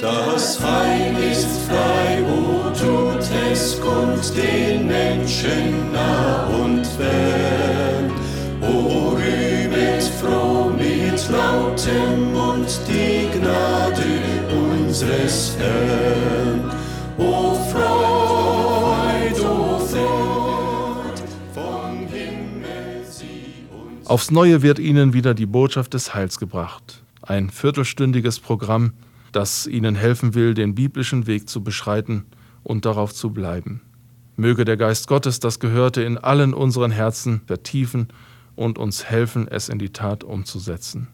Das Heil ist frei, o tut es kund den Menschen nah und fern. O rühmet froh mit lautem Mund die Gnade unseres Herrn. O Freud, o Freud, vom Himmel sie uns. Aufs Neue wird Ihnen wieder die Botschaft des Heils gebracht. Ein viertelstündiges Programm, das Ihnen helfen will, den biblischen Weg zu beschreiten und darauf zu bleiben. Möge der Geist Gottes das Gehörte in allen unseren Herzen vertiefen und uns helfen, es in die Tat umzusetzen.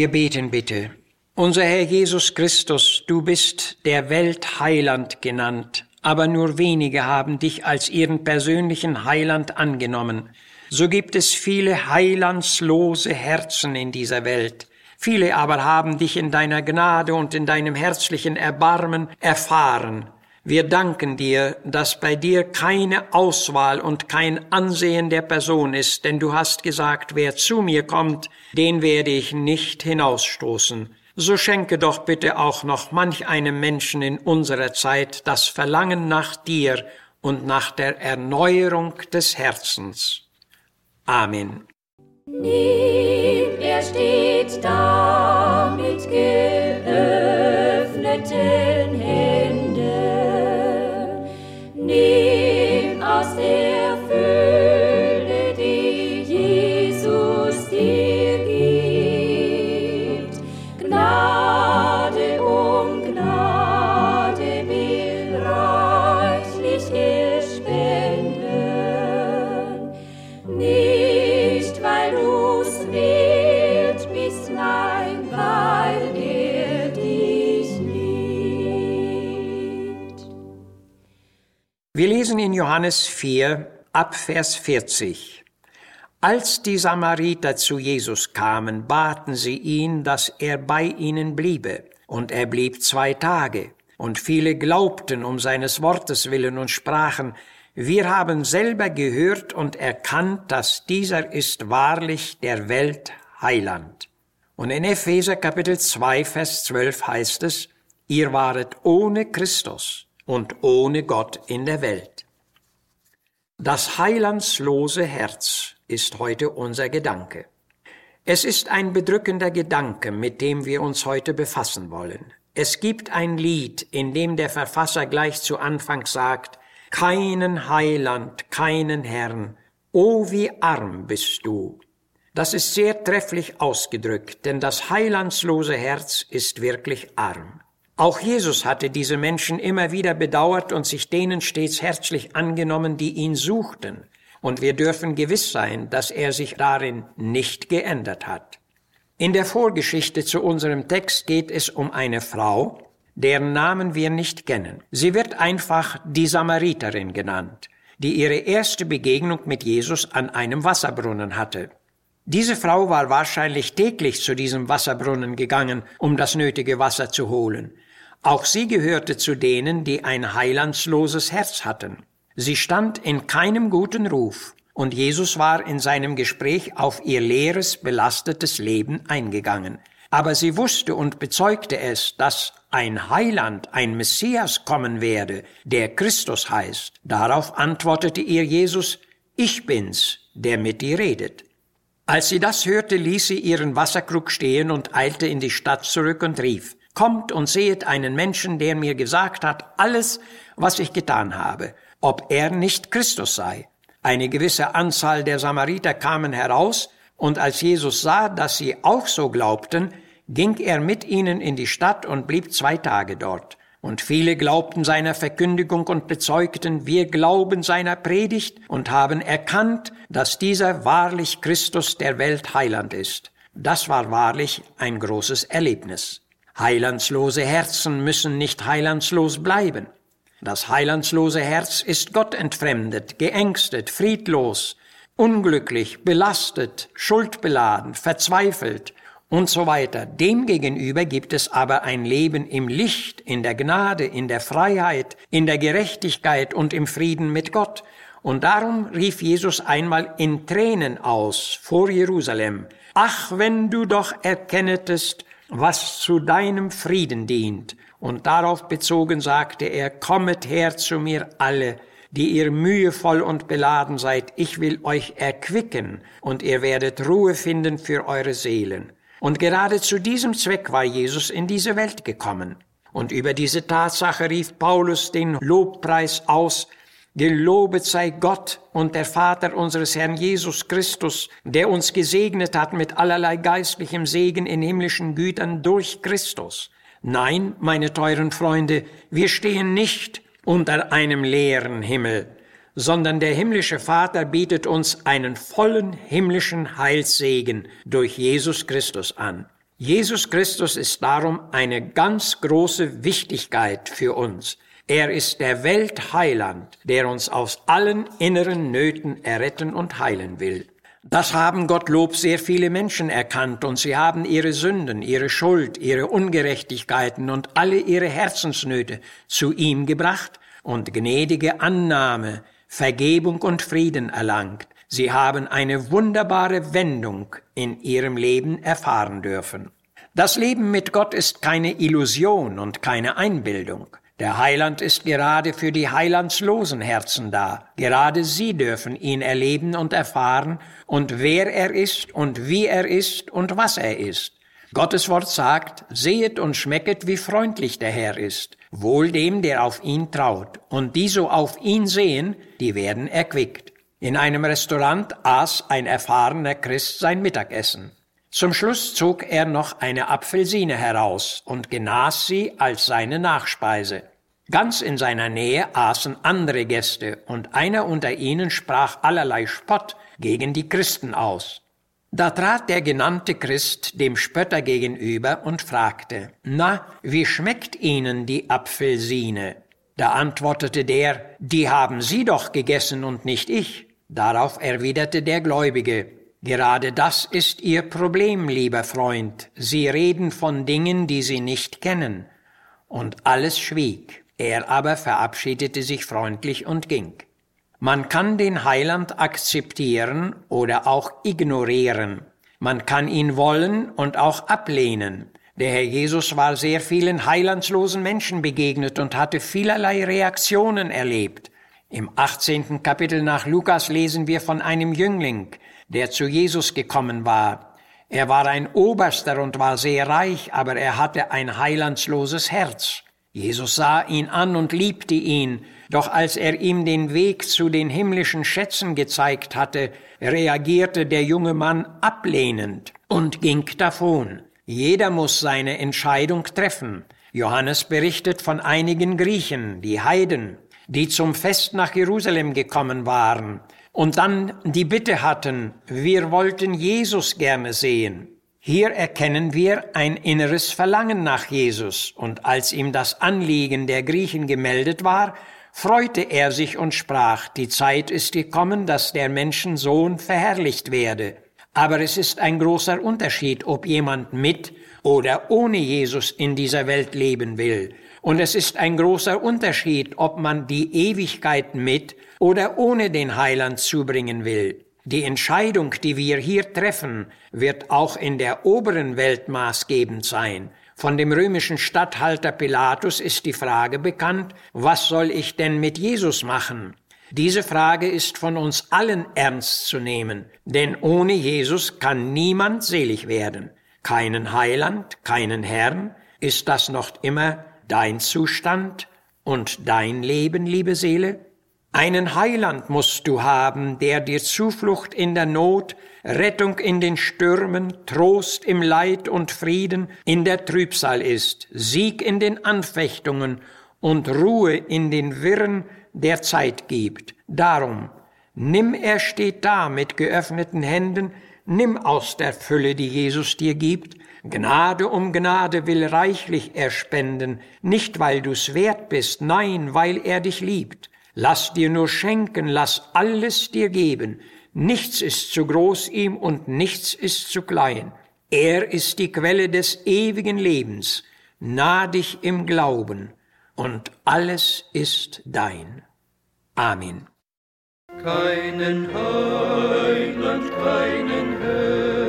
Wir beten bitte. Unser Herr Jesus Christus, du bist der Welt Heiland genannt, aber nur wenige haben dich als ihren persönlichen Heiland angenommen. So gibt es viele heilandslose Herzen in dieser Welt. Viele aber haben dich in deiner Gnade und in deinem herzlichen Erbarmen erfahren. Wir danken dir, dass bei dir keine Auswahl und kein Ansehen der Person ist, denn du hast gesagt, wer zu mir kommt, den werde ich nicht hinausstoßen. So schenke doch bitte auch noch manch einem Menschen in unserer Zeit das Verlangen nach dir und nach der Erneuerung des Herzens. Amen. Nimm, in Johannes 4 ab Vers 40. Als die Samariter zu Jesus kamen, baten sie ihn, dass er bei ihnen bliebe. Und er blieb zwei Tage. Und viele glaubten um seines Wortes willen und sprachen, wir haben selber gehört und erkannt, dass dieser ist wahrlich der Welt Heiland. Und in Epheser Kapitel 2, Vers 12 heißt es, ihr waret ohne Christus und ohne Gott in der Welt. Das heilandslose Herz ist heute unser Gedanke. Es ist ein bedrückender Gedanke, mit dem wir uns heute befassen wollen. Es gibt ein Lied, in dem der Verfasser gleich zu Anfang sagt, keinen Heiland, keinen Herrn, o wie arm bist du. Das ist sehr trefflich ausgedrückt, denn das heilandslose Herz ist wirklich arm. Auch Jesus hatte diese Menschen immer wieder bedauert und sich denen stets herzlich angenommen, die ihn suchten. Und wir dürfen gewiss sein, dass er sich darin nicht geändert hat. In der Vorgeschichte zu unserem Text geht es um eine Frau, deren Namen wir nicht kennen. Sie wird einfach die Samariterin genannt, die ihre erste Begegnung mit Jesus an einem Wasserbrunnen hatte. Diese Frau war wahrscheinlich täglich zu diesem Wasserbrunnen gegangen, um das nötige Wasser zu holen. Auch sie gehörte zu denen, die ein heilandsloses Herz hatten. Sie stand in keinem guten Ruf, und Jesus war in seinem Gespräch auf ihr leeres, belastetes Leben eingegangen. Aber sie wusste und bezeugte es, dass ein Heiland, ein Messias kommen werde, der Christus heißt. Darauf antwortete ihr Jesus, ich bin's, der mit dir redet. Als sie das hörte, ließ sie ihren Wasserkrug stehen und eilte in die Stadt zurück und rief, Kommt und sehet einen Menschen, der mir gesagt hat, alles, was ich getan habe, ob er nicht Christus sei. Eine gewisse Anzahl der Samariter kamen heraus, und als Jesus sah, dass sie auch so glaubten, ging er mit ihnen in die Stadt und blieb zwei Tage dort. Und viele glaubten seiner Verkündigung und bezeugten, wir glauben seiner Predigt und haben erkannt, dass dieser wahrlich Christus der Welt Heiland ist. Das war wahrlich ein großes Erlebnis. Heilandslose Herzen müssen nicht heilandslos bleiben. Das heilandslose Herz ist Gott entfremdet, geängstet, friedlos, unglücklich, belastet, schuldbeladen, verzweifelt und so weiter. Demgegenüber gibt es aber ein Leben im Licht, in der Gnade, in der Freiheit, in der Gerechtigkeit und im Frieden mit Gott. Und darum rief Jesus einmal in Tränen aus vor Jerusalem, Ach, wenn du doch erkennetest, was zu deinem Frieden dient und darauf bezogen sagte er, Kommet her zu mir alle, die ihr mühevoll und beladen seid, ich will euch erquicken, und ihr werdet Ruhe finden für eure Seelen. Und gerade zu diesem Zweck war Jesus in diese Welt gekommen. Und über diese Tatsache rief Paulus den Lobpreis aus, Gelobet sei Gott und der Vater unseres Herrn Jesus Christus, der uns gesegnet hat mit allerlei geistlichem Segen in himmlischen Gütern durch Christus Nein, meine teuren Freunde, wir stehen nicht unter einem leeren Himmel, sondern der himmlische Vater bietet uns einen vollen himmlischen Heilssegen durch Jesus Christus an. Jesus Christus ist darum eine ganz große Wichtigkeit für uns. Er ist der Weltheiland, der uns aus allen inneren Nöten erretten und heilen will. Das haben Gottlob sehr viele Menschen erkannt und sie haben ihre Sünden, ihre Schuld, ihre Ungerechtigkeiten und alle ihre Herzensnöte zu ihm gebracht und gnädige Annahme, Vergebung und Frieden erlangt. Sie haben eine wunderbare Wendung in ihrem Leben erfahren dürfen. Das Leben mit Gott ist keine Illusion und keine Einbildung. Der Heiland ist gerade für die heilandslosen Herzen da. Gerade sie dürfen ihn erleben und erfahren und wer er ist und wie er ist und was er ist. Gottes Wort sagt, sehet und schmecket, wie freundlich der Herr ist. Wohl dem, der auf ihn traut. Und die so auf ihn sehen, die werden erquickt. In einem Restaurant aß ein erfahrener Christ sein Mittagessen. Zum Schluss zog er noch eine Apfelsine heraus und genas sie als seine Nachspeise. Ganz in seiner Nähe aßen andere Gäste, und einer unter ihnen sprach allerlei Spott gegen die Christen aus. Da trat der genannte Christ dem Spötter gegenüber und fragte, Na, wie schmeckt Ihnen die Apfelsine? Da antwortete der, Die haben Sie doch gegessen und nicht ich. Darauf erwiderte der Gläubige, Gerade das ist Ihr Problem, lieber Freund. Sie reden von Dingen, die Sie nicht kennen. Und alles schwieg. Er aber verabschiedete sich freundlich und ging. Man kann den Heiland akzeptieren oder auch ignorieren. Man kann ihn wollen und auch ablehnen. Der Herr Jesus war sehr vielen heilandslosen Menschen begegnet und hatte vielerlei Reaktionen erlebt. Im 18. Kapitel nach Lukas lesen wir von einem Jüngling, der zu Jesus gekommen war. Er war ein Oberster und war sehr reich, aber er hatte ein heilandsloses Herz. Jesus sah ihn an und liebte ihn, doch als er ihm den Weg zu den himmlischen Schätzen gezeigt hatte, reagierte der junge Mann ablehnend und ging davon. Jeder muss seine Entscheidung treffen. Johannes berichtet von einigen Griechen, die Heiden, die zum Fest nach Jerusalem gekommen waren und dann die Bitte hatten, wir wollten Jesus gerne sehen. Hier erkennen wir ein inneres Verlangen nach Jesus, und als ihm das Anliegen der Griechen gemeldet war, freute er sich und sprach, die Zeit ist gekommen, dass der Menschensohn verherrlicht werde. Aber es ist ein großer Unterschied, ob jemand mit oder ohne Jesus in dieser Welt leben will. Und es ist ein großer Unterschied, ob man die Ewigkeit mit oder ohne den Heiland zubringen will. Die Entscheidung, die wir hier treffen, wird auch in der oberen Welt maßgebend sein. Von dem römischen Statthalter Pilatus ist die Frage bekannt, was soll ich denn mit Jesus machen? Diese Frage ist von uns allen ernst zu nehmen, denn ohne Jesus kann niemand selig werden. Keinen Heiland, keinen Herrn, ist das noch immer dein Zustand und dein Leben, liebe Seele? Einen Heiland musst du haben, der dir Zuflucht in der Not, Rettung in den Stürmen, Trost im Leid und Frieden in der Trübsal ist, Sieg in den Anfechtungen und Ruhe in den Wirren der Zeit gibt. Darum, nimm er steht da mit geöffneten Händen, nimm aus der Fülle, die Jesus dir gibt, Gnade um Gnade will reichlich er spenden, nicht weil du's wert bist, nein, weil er dich liebt. Lass dir nur schenken, lass alles dir geben. Nichts ist zu groß ihm und nichts ist zu klein. Er ist die Quelle des ewigen Lebens. Nah dich im Glauben und alles ist dein. Amen. Keinen Heiland, keinen Herrn,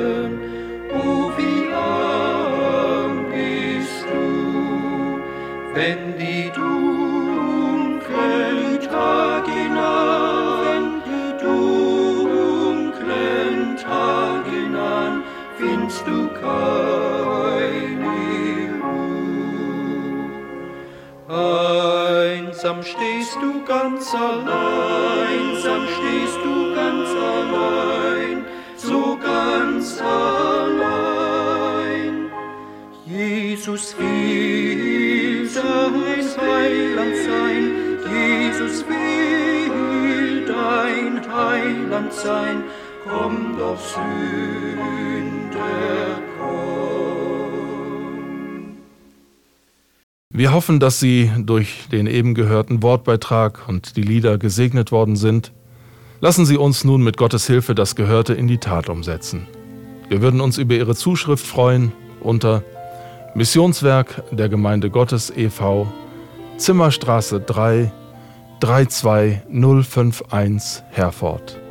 Einsam stehst du ganz allein, einsam stehst du ganz allein, so ganz allein. Jesus will dein Heiland sein, Jesus will dein Heiland sein, komm doch Sünder, komm. Wir hoffen, dass Sie durch den eben gehörten Wortbeitrag und die Lieder gesegnet worden sind. Lassen Sie uns nun mit Gottes Hilfe das Gehörte in die Tat umsetzen. Wir würden uns über Ihre Zuschrift freuen unter Missionswerk der Gemeinde Gottes e.V. Zimmerstraße 3 32051 Herford.